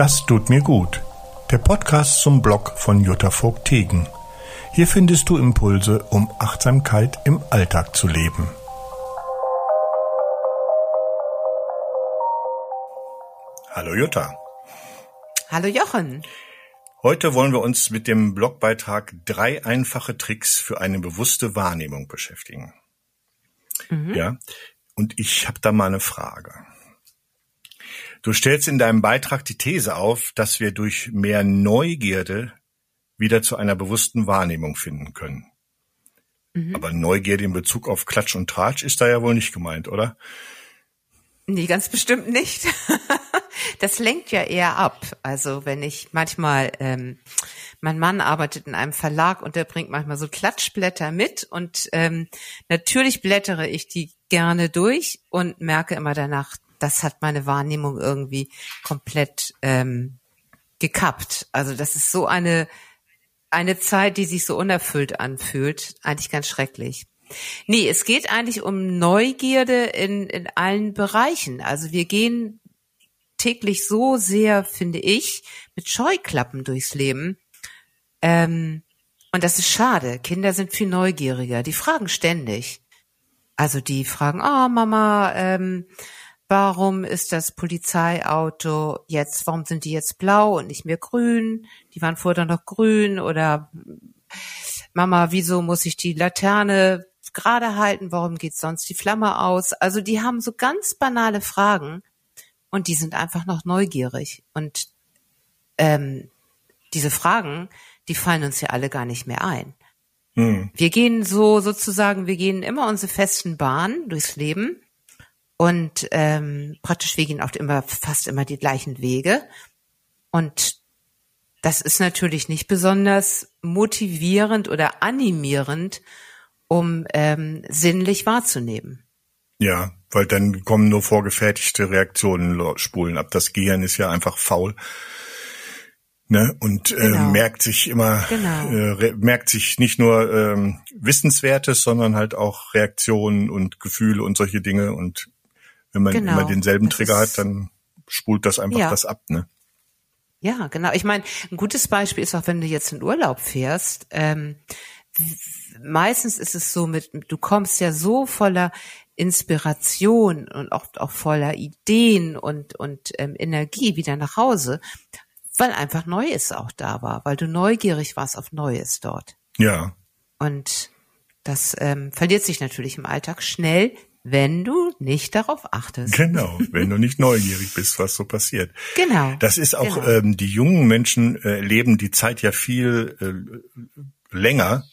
Das tut mir gut. Der Podcast zum Blog von Jutta Vogt-Tegen. Hier findest du Impulse, um Achtsamkeit im Alltag zu leben. Hallo Jutta. Hallo Jochen. Heute wollen wir uns mit dem Blogbeitrag drei einfache Tricks für eine bewusste Wahrnehmung beschäftigen. Mhm. Ja, und ich habe da mal eine Frage. Du stellst in deinem Beitrag die These auf, dass wir durch mehr Neugierde wieder zu einer bewussten Wahrnehmung finden können. Mhm. Aber Neugierde in Bezug auf Klatsch und Tratsch ist da ja wohl nicht gemeint, oder? Nee, ganz bestimmt nicht. das lenkt ja eher ab. Also wenn ich manchmal, ähm, mein Mann arbeitet in einem Verlag und der bringt manchmal so Klatschblätter mit und ähm, natürlich blättere ich die gerne durch und merke immer danach, das hat meine Wahrnehmung irgendwie komplett ähm, gekappt. Also das ist so eine eine Zeit, die sich so unerfüllt anfühlt, eigentlich ganz schrecklich. Nee, es geht eigentlich um Neugierde in, in allen Bereichen. Also wir gehen täglich so sehr, finde ich, mit Scheuklappen durchs Leben. Ähm, und das ist schade. Kinder sind viel neugieriger. Die fragen ständig. Also die fragen, oh Mama, ähm, Warum ist das Polizeiauto jetzt, warum sind die jetzt blau und nicht mehr grün? Die waren vorher noch grün oder Mama, wieso muss ich die Laterne gerade halten? Warum geht sonst die Flamme aus? Also die haben so ganz banale Fragen und die sind einfach noch neugierig. Und ähm, diese Fragen, die fallen uns ja alle gar nicht mehr ein. Hm. Wir gehen so sozusagen, wir gehen immer unsere festen Bahnen durchs Leben und ähm, praktisch wir gehen auch immer fast immer die gleichen Wege. Und das ist natürlich nicht besonders motivierend oder animierend, um ähm, sinnlich wahrzunehmen. Ja, weil dann kommen nur vorgefertigte Reaktionen spulen ab. Das Gehirn ist ja einfach faul. Ne, und äh, genau. merkt sich immer, genau. äh, merkt sich nicht nur ähm, Wissenswertes, sondern halt auch Reaktionen und Gefühle und solche Dinge und wenn man genau. immer denselben das Trigger hat, dann spult das einfach ja. das ab, ne? Ja, genau. Ich meine, ein gutes Beispiel ist auch, wenn du jetzt in Urlaub fährst. Ähm, meistens ist es so mit, du kommst ja so voller Inspiration und oft auch voller Ideen und, und ähm, Energie wieder nach Hause, weil einfach Neues auch da war, weil du neugierig warst auf Neues dort. Ja. Und das ähm, verliert sich natürlich im Alltag schnell, wenn du nicht darauf achtest. Genau, wenn du nicht neugierig bist, was so passiert. Genau. Das ist auch, genau. ähm, die jungen Menschen äh, leben die Zeit ja viel äh, länger,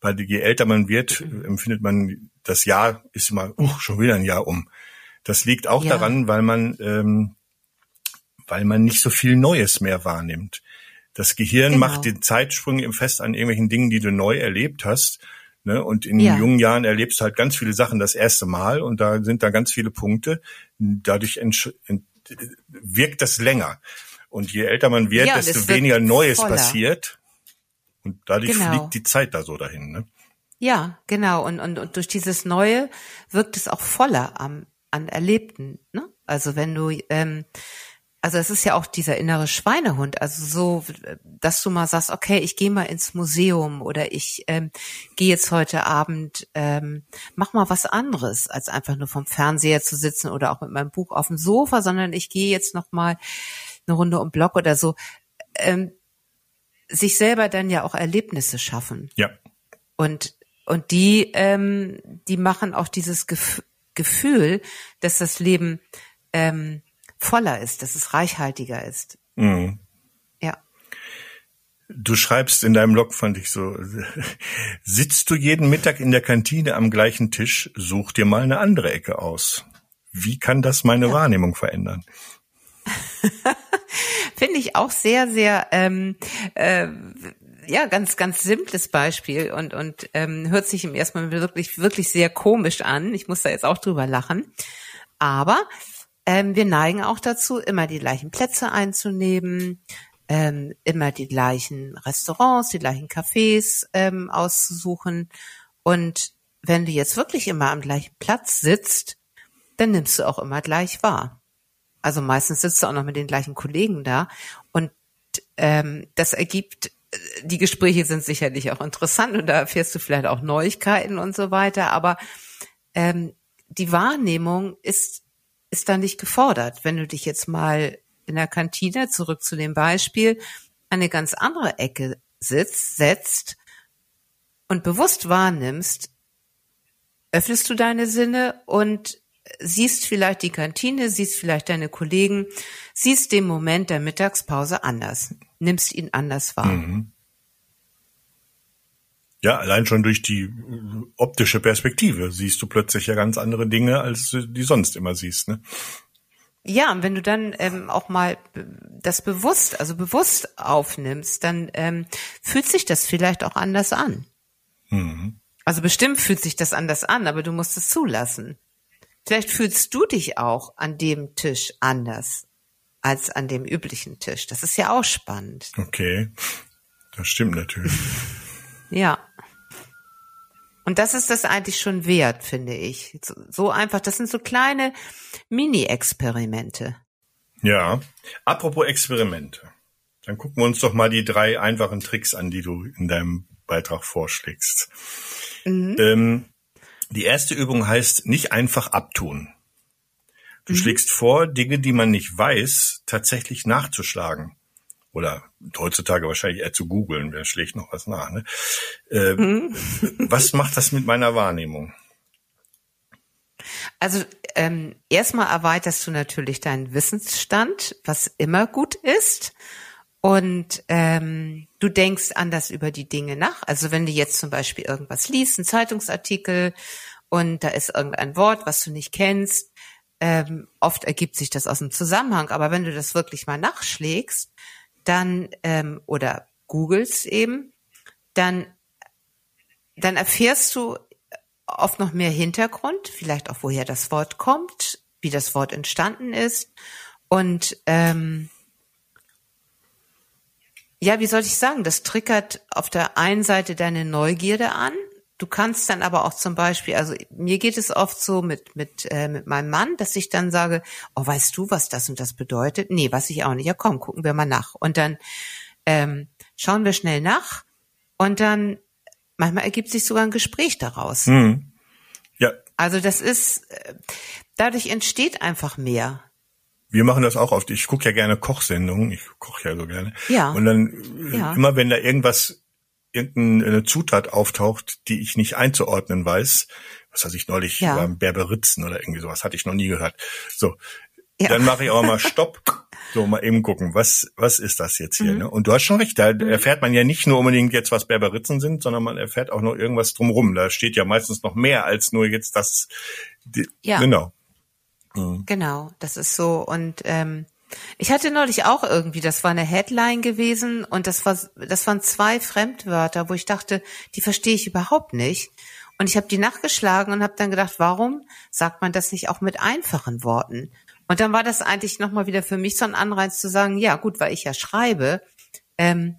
weil je älter man wird, mhm. empfindet man, das Jahr ist immer, uh, schon wieder ein Jahr um. Das liegt auch ja. daran, weil man, ähm, weil man nicht so viel Neues mehr wahrnimmt. Das Gehirn genau. macht den Zeitsprung im Fest an irgendwelchen Dingen, die du neu erlebt hast. Ne? Und in ja. jungen Jahren erlebst du halt ganz viele Sachen das erste Mal und da sind da ganz viele Punkte. Dadurch wirkt das länger. Und je älter man wird, ja, desto weniger Neues voller. passiert. Und dadurch genau. fliegt die Zeit da so dahin. Ne? Ja, genau. Und, und, und durch dieses Neue wirkt es auch voller am, an Erlebten. Ne? Also wenn du ähm, also es ist ja auch dieser innere Schweinehund, also so, dass du mal sagst, okay, ich gehe mal ins Museum oder ich ähm, gehe jetzt heute Abend, ähm, mach mal was anderes, als einfach nur vom Fernseher zu sitzen oder auch mit meinem Buch auf dem Sofa, sondern ich gehe jetzt noch mal eine Runde um Block oder so. Ähm, sich selber dann ja auch Erlebnisse schaffen. Ja. Und und die ähm, die machen auch dieses Gef Gefühl, dass das Leben ähm, voller ist, dass es reichhaltiger ist. Mhm. Ja. Du schreibst in deinem Blog, fand ich so, sitzt du jeden Mittag in der Kantine am gleichen Tisch, such dir mal eine andere Ecke aus. Wie kann das meine ja. Wahrnehmung verändern? Finde ich auch sehr, sehr ähm, äh, ja, ganz, ganz simples Beispiel und, und ähm, hört sich im ersten Mal wirklich, wirklich sehr komisch an. Ich muss da jetzt auch drüber lachen. Aber ähm, wir neigen auch dazu, immer die gleichen Plätze einzunehmen, ähm, immer die gleichen Restaurants, die gleichen Cafés ähm, auszusuchen. Und wenn du jetzt wirklich immer am gleichen Platz sitzt, dann nimmst du auch immer gleich wahr. Also meistens sitzt du auch noch mit den gleichen Kollegen da. Und ähm, das ergibt, äh, die Gespräche sind sicherlich auch interessant und da erfährst du vielleicht auch Neuigkeiten und so weiter. Aber ähm, die Wahrnehmung ist, ist da nicht gefordert. Wenn du dich jetzt mal in der Kantine, zurück zu dem Beispiel, eine ganz andere Ecke sitzt, setzt und bewusst wahrnimmst, öffnest du deine Sinne und siehst vielleicht die Kantine, siehst vielleicht deine Kollegen, siehst den Moment der Mittagspause anders, nimmst ihn anders wahr. Mhm. Ja, allein schon durch die optische Perspektive siehst du plötzlich ja ganz andere Dinge, als du die sonst immer siehst. Ne? Ja, und wenn du dann ähm, auch mal das bewusst, also bewusst aufnimmst, dann ähm, fühlt sich das vielleicht auch anders an. Mhm. Also bestimmt fühlt sich das anders an, aber du musst es zulassen. Vielleicht fühlst du dich auch an dem Tisch anders als an dem üblichen Tisch. Das ist ja auch spannend. Okay, das stimmt natürlich. ja. Und das ist das eigentlich schon wert, finde ich. So einfach, das sind so kleine Mini-Experimente. Ja, apropos Experimente. Dann gucken wir uns doch mal die drei einfachen Tricks an, die du in deinem Beitrag vorschlägst. Mhm. Ähm, die erste Übung heißt nicht einfach abtun. Du mhm. schlägst vor, Dinge, die man nicht weiß, tatsächlich nachzuschlagen. Oder heutzutage wahrscheinlich eher zu googeln, wer schlägt noch was nach. Ne? Äh, mhm. was macht das mit meiner Wahrnehmung? Also ähm, erstmal erweiterst du natürlich deinen Wissensstand, was immer gut ist. Und ähm, du denkst anders über die Dinge nach. Also wenn du jetzt zum Beispiel irgendwas liest, einen Zeitungsartikel und da ist irgendein Wort, was du nicht kennst, ähm, oft ergibt sich das aus dem Zusammenhang. Aber wenn du das wirklich mal nachschlägst, dann ähm, oder googelst eben, dann dann erfährst du oft noch mehr Hintergrund, vielleicht auch woher das Wort kommt, wie das Wort entstanden ist und ähm, ja, wie soll ich sagen, das triggert auf der einen Seite deine Neugierde an. Du kannst dann aber auch zum Beispiel, also mir geht es oft so mit mit äh, mit meinem Mann, dass ich dann sage, oh, weißt du, was das und das bedeutet? Nee, weiß ich auch nicht. Ja, komm, gucken wir mal nach. Und dann ähm, schauen wir schnell nach und dann manchmal ergibt sich sogar ein Gespräch daraus. Mhm. Ja. Also das ist, äh, dadurch entsteht einfach mehr. Wir machen das auch oft. Ich gucke ja gerne Kochsendungen. Ich koche ja so gerne. Ja. Und dann ja. immer wenn da irgendwas, irgendeine Zutat auftaucht, die ich nicht einzuordnen weiß, was weiß ich neulich ja. beim Berberitzen oder irgendwie sowas, hatte ich noch nie gehört. So. Ja. Dann mache ich auch mal Stopp. So, mal eben gucken, was, was ist das jetzt hier? Mhm. Ne? Und du hast schon recht, da mhm. erfährt man ja nicht nur unbedingt jetzt, was Berberitzen sind, sondern man erfährt auch noch irgendwas drumrum. Da steht ja meistens noch mehr als nur jetzt das. Die, ja. Genau. Mhm. Genau, das ist so. Und ähm, ich hatte neulich auch irgendwie, das war eine Headline gewesen und das war, das waren zwei Fremdwörter, wo ich dachte, die verstehe ich überhaupt nicht. Und ich habe die nachgeschlagen und habe dann gedacht, warum sagt man das nicht auch mit einfachen Worten? Und dann war das eigentlich nochmal wieder für mich so ein Anreiz zu sagen, ja gut, weil ich ja schreibe, ähm,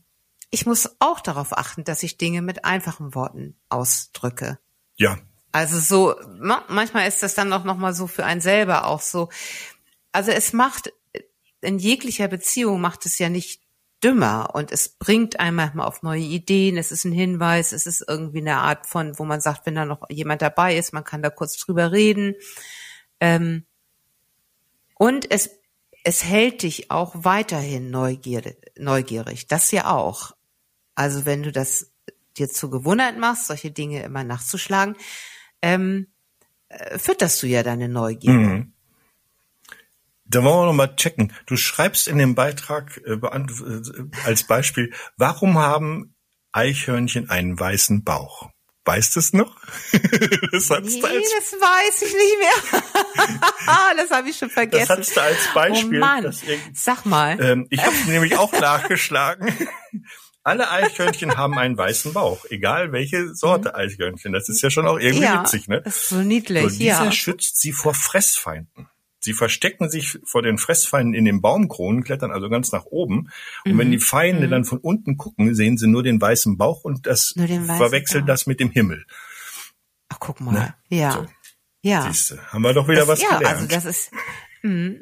ich muss auch darauf achten, dass ich Dinge mit einfachen Worten ausdrücke. Ja, also so, manchmal ist das dann auch nochmal so für einen selber auch so. Also es macht, in jeglicher Beziehung macht es ja nicht dümmer und es bringt einen manchmal auf neue Ideen, es ist ein Hinweis, es ist irgendwie eine Art von, wo man sagt, wenn da noch jemand dabei ist, man kann da kurz drüber reden. Ähm, und es, es hält dich auch weiterhin neugierig, neugierig, das ja auch. Also wenn du das dir zur Gewohnheit machst, solche Dinge immer nachzuschlagen, ähm, äh, fütterst du ja deine Neugier. Mhm. Da wollen wir noch mal checken. Du schreibst in dem Beitrag äh, äh, als Beispiel, warum haben Eichhörnchen einen weißen Bauch? Weißt du es noch? das, nee, das weiß ich nicht mehr. das habe ich schon vergessen. Das hattest du als Beispiel. Oh Mann, sag mal. Ähm, ich habe nämlich auch nachgeschlagen. Alle Eichhörnchen haben einen weißen Bauch, egal welche Sorte mhm. Eichhörnchen. Das ist ja schon auch irgendwie ja, witzig, ne? Das ist so niedlich, so, dieser ja. schützt sie vor Fressfeinden. Sie verstecken sich vor den Fressfeinden in den Baumkronen, klettern also ganz nach oben. Und mhm. wenn die Feinde mhm. dann von unten gucken, sehen sie nur den weißen Bauch und das verwechselt Bauch. das mit dem Himmel. Ach, guck mal. Ne? Ja. So. Ja. Siehste, haben wir doch wieder das, was ja, gelernt. Also das ist.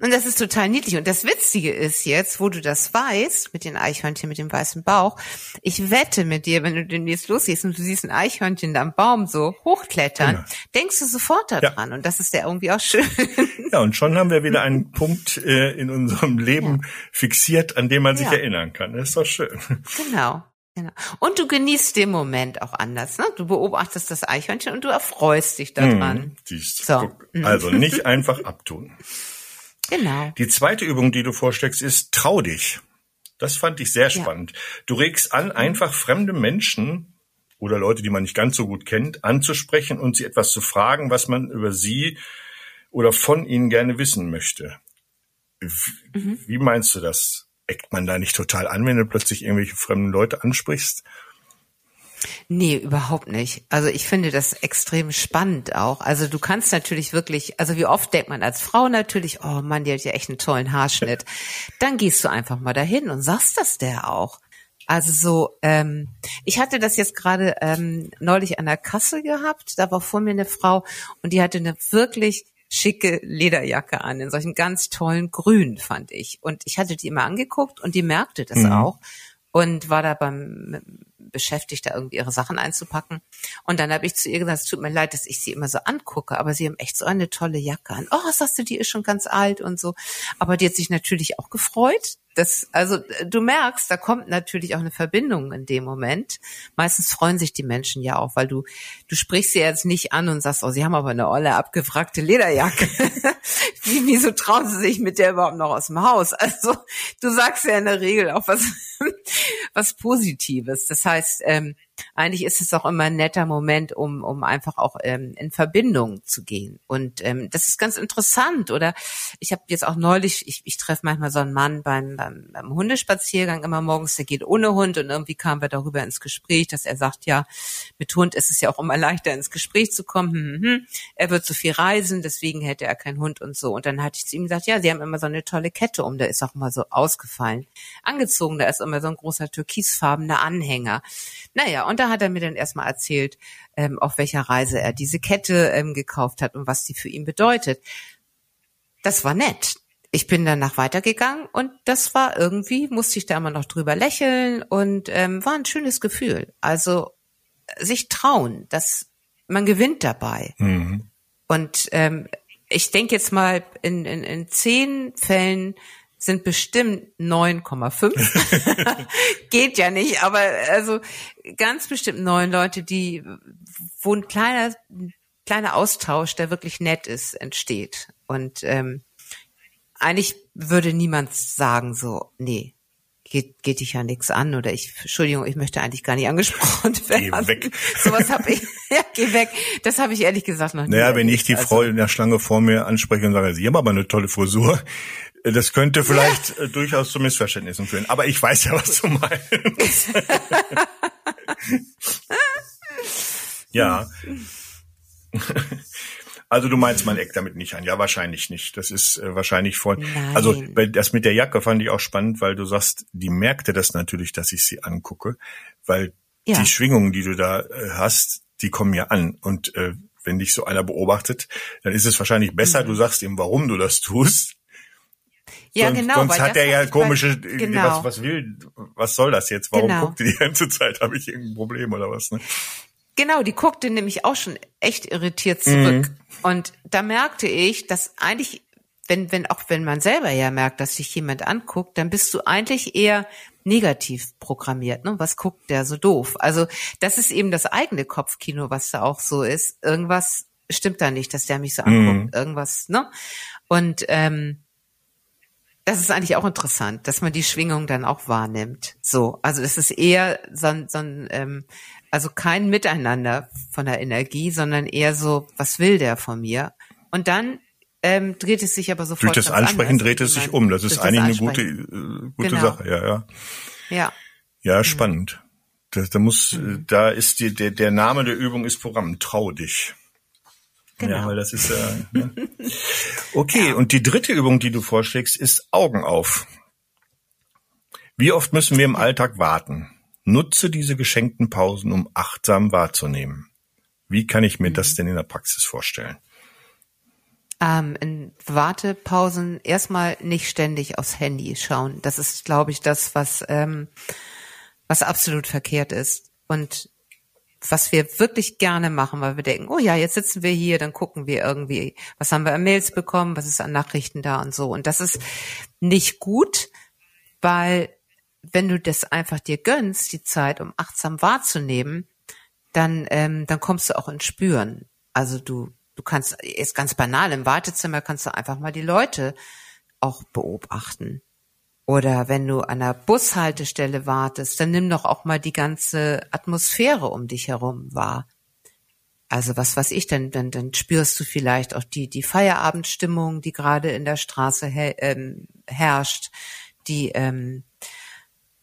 Und das ist total niedlich. Und das Witzige ist jetzt, wo du das weißt, mit den Eichhörnchen mit dem weißen Bauch, ich wette mit dir, wenn du demnächst losgehst und du siehst ein Eichhörnchen am Baum so hochklettern, genau. denkst du sofort daran. Ja. Und das ist ja irgendwie auch schön. Ja, und schon haben wir wieder einen Punkt äh, in unserem Leben ja. fixiert, an dem man sich ja. erinnern kann. Das ist doch schön. Genau. Genau. Und du genießt den Moment auch anders. Ne? Du beobachtest das Eichhörnchen und du erfreust dich daran. Hm, so. Also nicht einfach abtun. Genau. Die zweite Übung, die du vorschlägst, ist trau dich. Das fand ich sehr spannend. Ja. Du regst an, einfach fremde Menschen oder Leute, die man nicht ganz so gut kennt, anzusprechen und sie etwas zu fragen, was man über sie oder von ihnen gerne wissen möchte. Wie, mhm. wie meinst du das? Eckt man da nicht total an, wenn du plötzlich irgendwelche fremden Leute ansprichst? Nee, überhaupt nicht. Also ich finde das extrem spannend auch. Also du kannst natürlich wirklich, also wie oft denkt man als Frau natürlich, oh Mann, die hat ja echt einen tollen Haarschnitt. Dann gehst du einfach mal dahin und sagst das der auch. Also so, ähm, ich hatte das jetzt gerade ähm, neulich an der Kasse gehabt. Da war vor mir eine Frau und die hatte eine wirklich schicke Lederjacke an, in solchen ganz tollen Grün, fand ich. Und ich hatte die immer angeguckt und die merkte das mhm. auch und war da beim beschäftigt, da irgendwie ihre Sachen einzupacken. Und dann habe ich zu ihr gesagt, es tut mir leid, dass ich sie immer so angucke, aber sie haben echt so eine tolle Jacke an. Oh, sagst du, die ist schon ganz alt und so. Aber die hat sich natürlich auch gefreut. Das, also du merkst, da kommt natürlich auch eine Verbindung in dem Moment. Meistens freuen sich die Menschen ja auch, weil du, du sprichst sie jetzt nicht an und sagst, oh, sie haben aber eine olle, abgefragte Lederjacke. Wie, wieso trauen sie sich mit der überhaupt noch aus dem Haus? Also du sagst ja in der Regel auch was, was Positives. Das heißt, ähm, eigentlich ist es auch immer ein netter Moment, um, um einfach auch ähm, in Verbindung zu gehen. Und ähm, das ist ganz interessant. Oder ich habe jetzt auch neulich, ich, ich treffe manchmal so einen Mann beim, beim, beim Hundespaziergang immer morgens, der geht ohne Hund und irgendwie kamen wir darüber ins Gespräch, dass er sagt, ja, mit Hund ist es ja auch immer leichter ins Gespräch zu kommen. Hm, hm, hm. Er wird so viel reisen, deswegen hätte er keinen Hund und so. Und dann hatte ich zu ihm gesagt, ja, sie haben immer so eine tolle Kette um, der ist auch mal so ausgefallen. Angezogen, da ist immer so ein großer türkisfarbener Anhänger. Naja, und da hat er mir dann erstmal erzählt, ähm, auf welcher Reise er diese Kette ähm, gekauft hat und was die für ihn bedeutet. Das war nett. Ich bin danach weitergegangen und das war irgendwie, musste ich da immer noch drüber lächeln und ähm, war ein schönes Gefühl. Also sich trauen, dass man gewinnt dabei. Mhm. Und ähm, ich denke jetzt mal, in, in, in zehn Fällen sind bestimmt 9,5. Geht ja nicht, aber also ganz bestimmt neun Leute, die, wo ein kleiner, kleiner Austausch, der wirklich nett ist, entsteht. Und ähm, eigentlich würde niemand sagen so, nee, geht, geht dich ja nichts an oder ich, Entschuldigung, ich möchte eigentlich gar nicht angesprochen werden. Geh weg. Sowas habe ich, ja, geh weg. Das habe ich ehrlich gesagt noch nie. Naja, wenn ich die also, Frau in der Schlange vor mir anspreche und sage, sie haben aber eine tolle Frisur, das könnte vielleicht ja. Äh, durchaus zu Missverständnissen führen. Aber ich weiß ja, was du meinst. ja. Also du meinst, man eckt damit nicht an? Ja, wahrscheinlich nicht. Das ist äh, wahrscheinlich voll. Nein. Also das mit der Jacke fand ich auch spannend, weil du sagst, die merkte das natürlich, dass ich sie angucke, weil ja. die Schwingungen, die du da äh, hast, die kommen ja an. Und äh, wenn dich so einer beobachtet, dann ist es wahrscheinlich besser, mhm. du sagst ihm, warum du das tust, ja, sonst, genau. Sonst hat er ja komische, bei, genau. was, was will, was soll das jetzt? Warum genau. guckt die die ganze Zeit? Habe ich irgendein Problem oder was? Ne? Genau, die guckte nämlich auch schon echt irritiert zurück. Mhm. Und da merkte ich, dass eigentlich, wenn, wenn, auch wenn man selber ja merkt, dass sich jemand anguckt, dann bist du eigentlich eher negativ programmiert. Ne? Was guckt der so doof? Also das ist eben das eigene Kopfkino, was da auch so ist. Irgendwas stimmt da nicht, dass der mich so anguckt. Mhm. Irgendwas, ne? Und ähm, das ist eigentlich auch interessant, dass man die Schwingung dann auch wahrnimmt. So, also es ist eher so, ein, so ein, ähm, also kein Miteinander von der Energie, sondern eher so, was will der von mir? Und dann ähm, dreht es sich aber sofort. Durch das Ansprechen anders, dreht es sich um. Das ist eigentlich eine gute, äh, gute genau. Sache. Ja, ja. Ja. Ja, mhm. spannend. Da, da muss, mhm. da ist die, der, der Name der Übung ist Programm. Trau dich. Genau. Ja, weil das ist ja. Ne? Okay, ja. und die dritte Übung, die du vorschlägst, ist Augen auf. Wie oft müssen wir im Alltag warten? Nutze diese geschenkten Pausen, um achtsam wahrzunehmen. Wie kann ich mir mhm. das denn in der Praxis vorstellen? ähm, in Wartepausen erstmal nicht ständig aufs Handy schauen. Das ist, glaube ich, das, was, ähm, was absolut verkehrt ist. Und was wir wirklich gerne machen, weil wir denken, oh ja, jetzt sitzen wir hier, dann gucken wir irgendwie, was haben wir an Mails bekommen, was ist an Nachrichten da und so. Und das ist nicht gut, weil wenn du das einfach dir gönnst, die Zeit, um achtsam wahrzunehmen, dann, ähm, dann kommst du auch ins Spüren. Also du, du kannst, ist ganz banal, im Wartezimmer kannst du einfach mal die Leute auch beobachten. Oder wenn du an einer Bushaltestelle wartest, dann nimm doch auch mal die ganze Atmosphäre um dich herum wahr. Also was weiß ich, dann, dann, dann spürst du vielleicht auch die, die Feierabendstimmung, die gerade in der Straße her, ähm, herrscht, die, ähm,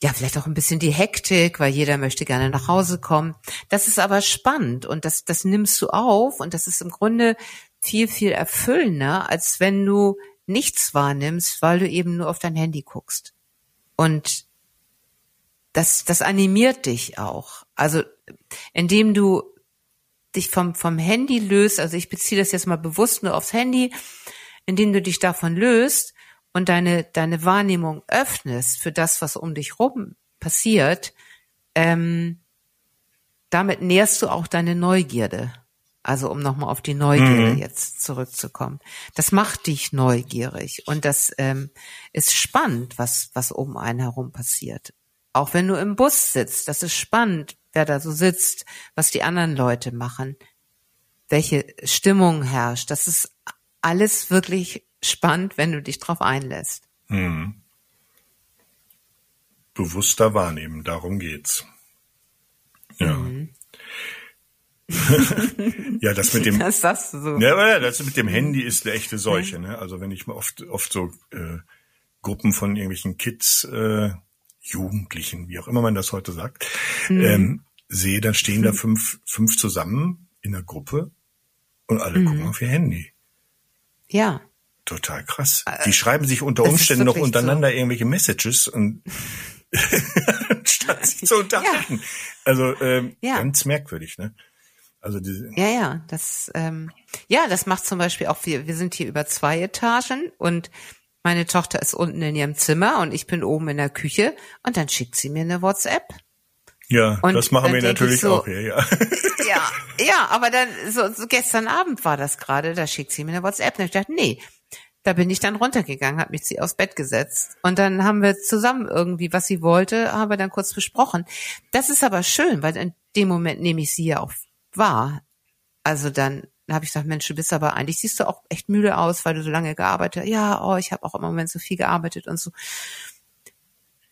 ja, vielleicht auch ein bisschen die Hektik, weil jeder möchte gerne nach Hause kommen. Das ist aber spannend und das, das nimmst du auf und das ist im Grunde viel, viel erfüllender, als wenn du nichts wahrnimmst, weil du eben nur auf dein Handy guckst. Und das, das animiert dich auch. Also, indem du dich vom, vom Handy löst, also ich beziehe das jetzt mal bewusst nur aufs Handy, indem du dich davon löst und deine, deine Wahrnehmung öffnest für das, was um dich rum passiert, ähm, damit nährst du auch deine Neugierde. Also um nochmal auf die Neugierde mhm. jetzt zurückzukommen. Das macht dich neugierig und das ähm, ist spannend, was, was um einen herum passiert. Auch wenn du im Bus sitzt, das ist spannend, wer da so sitzt, was die anderen Leute machen, welche Stimmung herrscht. Das ist alles wirklich spannend, wenn du dich drauf einlässt. Mhm. Bewusster wahrnehmen, darum geht's. Ja. Mhm. ja, das mit dem. Das sagst du so. Ja, das mit dem Handy ist eine echte Seuche. Ne? Also wenn ich mal oft, oft so äh, Gruppen von irgendwelchen Kids, äh, Jugendlichen, wie auch immer man das heute sagt, mhm. ähm, sehe, dann stehen da fünf, fünf zusammen in der Gruppe und alle mhm. gucken auf ihr Handy. Ja. Total krass. Äh, Die schreiben sich unter Umständen noch untereinander so. irgendwelche Messages und statt sich zu unterhalten. Ja. Also ähm, ja. ganz merkwürdig, ne? Also diese ja, ja, das ähm, ja, das macht zum Beispiel auch wir. Wir sind hier über zwei Etagen und meine Tochter ist unten in ihrem Zimmer und ich bin oben in der Küche und dann schickt sie mir eine WhatsApp. Ja, und das machen wir natürlich so, auch hier, ja. Ja, ja, aber dann so, so gestern Abend war das gerade, da schickt sie mir eine WhatsApp und ich dachte, nee, da bin ich dann runtergegangen, habe mich sie aufs Bett gesetzt und dann haben wir zusammen irgendwie, was sie wollte, haben wir dann kurz besprochen. Das ist aber schön, weil in dem Moment nehme ich sie ja auch war. Also dann habe ich gesagt, Mensch, du bist aber eigentlich, siehst du auch echt müde aus, weil du so lange gearbeitet hast. Ja, oh, ich habe auch im Moment so viel gearbeitet und so.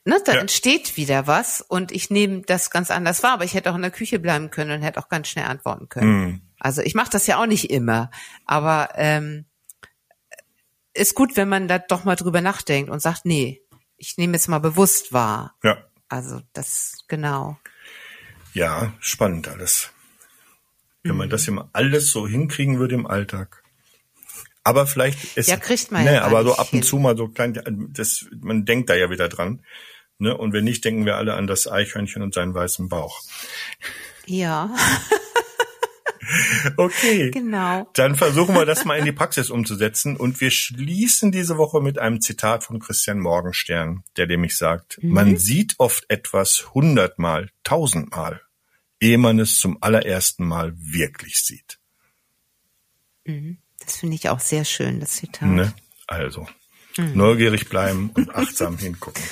Ne, da ja. entsteht wieder was und ich nehme das ganz anders wahr, aber ich hätte auch in der Küche bleiben können und hätte auch ganz schnell antworten können. Mhm. Also ich mache das ja auch nicht immer, aber ähm, ist gut, wenn man da doch mal drüber nachdenkt und sagt, nee, ich nehme jetzt mal bewusst wahr. Ja. Also das genau. Ja, spannend alles. Wenn man das immer alles so hinkriegen würde im Alltag. Aber vielleicht ist ja kriegt man ne, ja aber so ab und hin. zu mal so klein, das, man denkt da ja wieder dran. Ne? Und wenn nicht, denken wir alle an das Eichhörnchen und seinen weißen Bauch. Ja. okay. Genau. Dann versuchen wir das mal in die Praxis umzusetzen. Und wir schließen diese Woche mit einem Zitat von Christian Morgenstern, der nämlich sagt, mhm. man sieht oft etwas hundertmal, tausendmal ehe man es zum allerersten Mal wirklich sieht. Mhm. Das finde ich auch sehr schön, das Zitat. Ne? Also, mhm. neugierig bleiben und achtsam hingucken.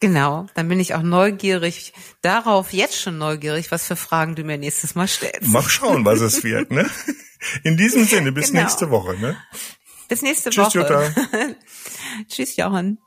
Genau, dann bin ich auch neugierig darauf, jetzt schon neugierig, was für Fragen du mir nächstes Mal stellst. Mal schauen, was es wird, ne? In diesem Sinne, bis genau. nächste Woche, ne? Bis nächste Tschüss, Woche. Jutta. Tschüss, Johann.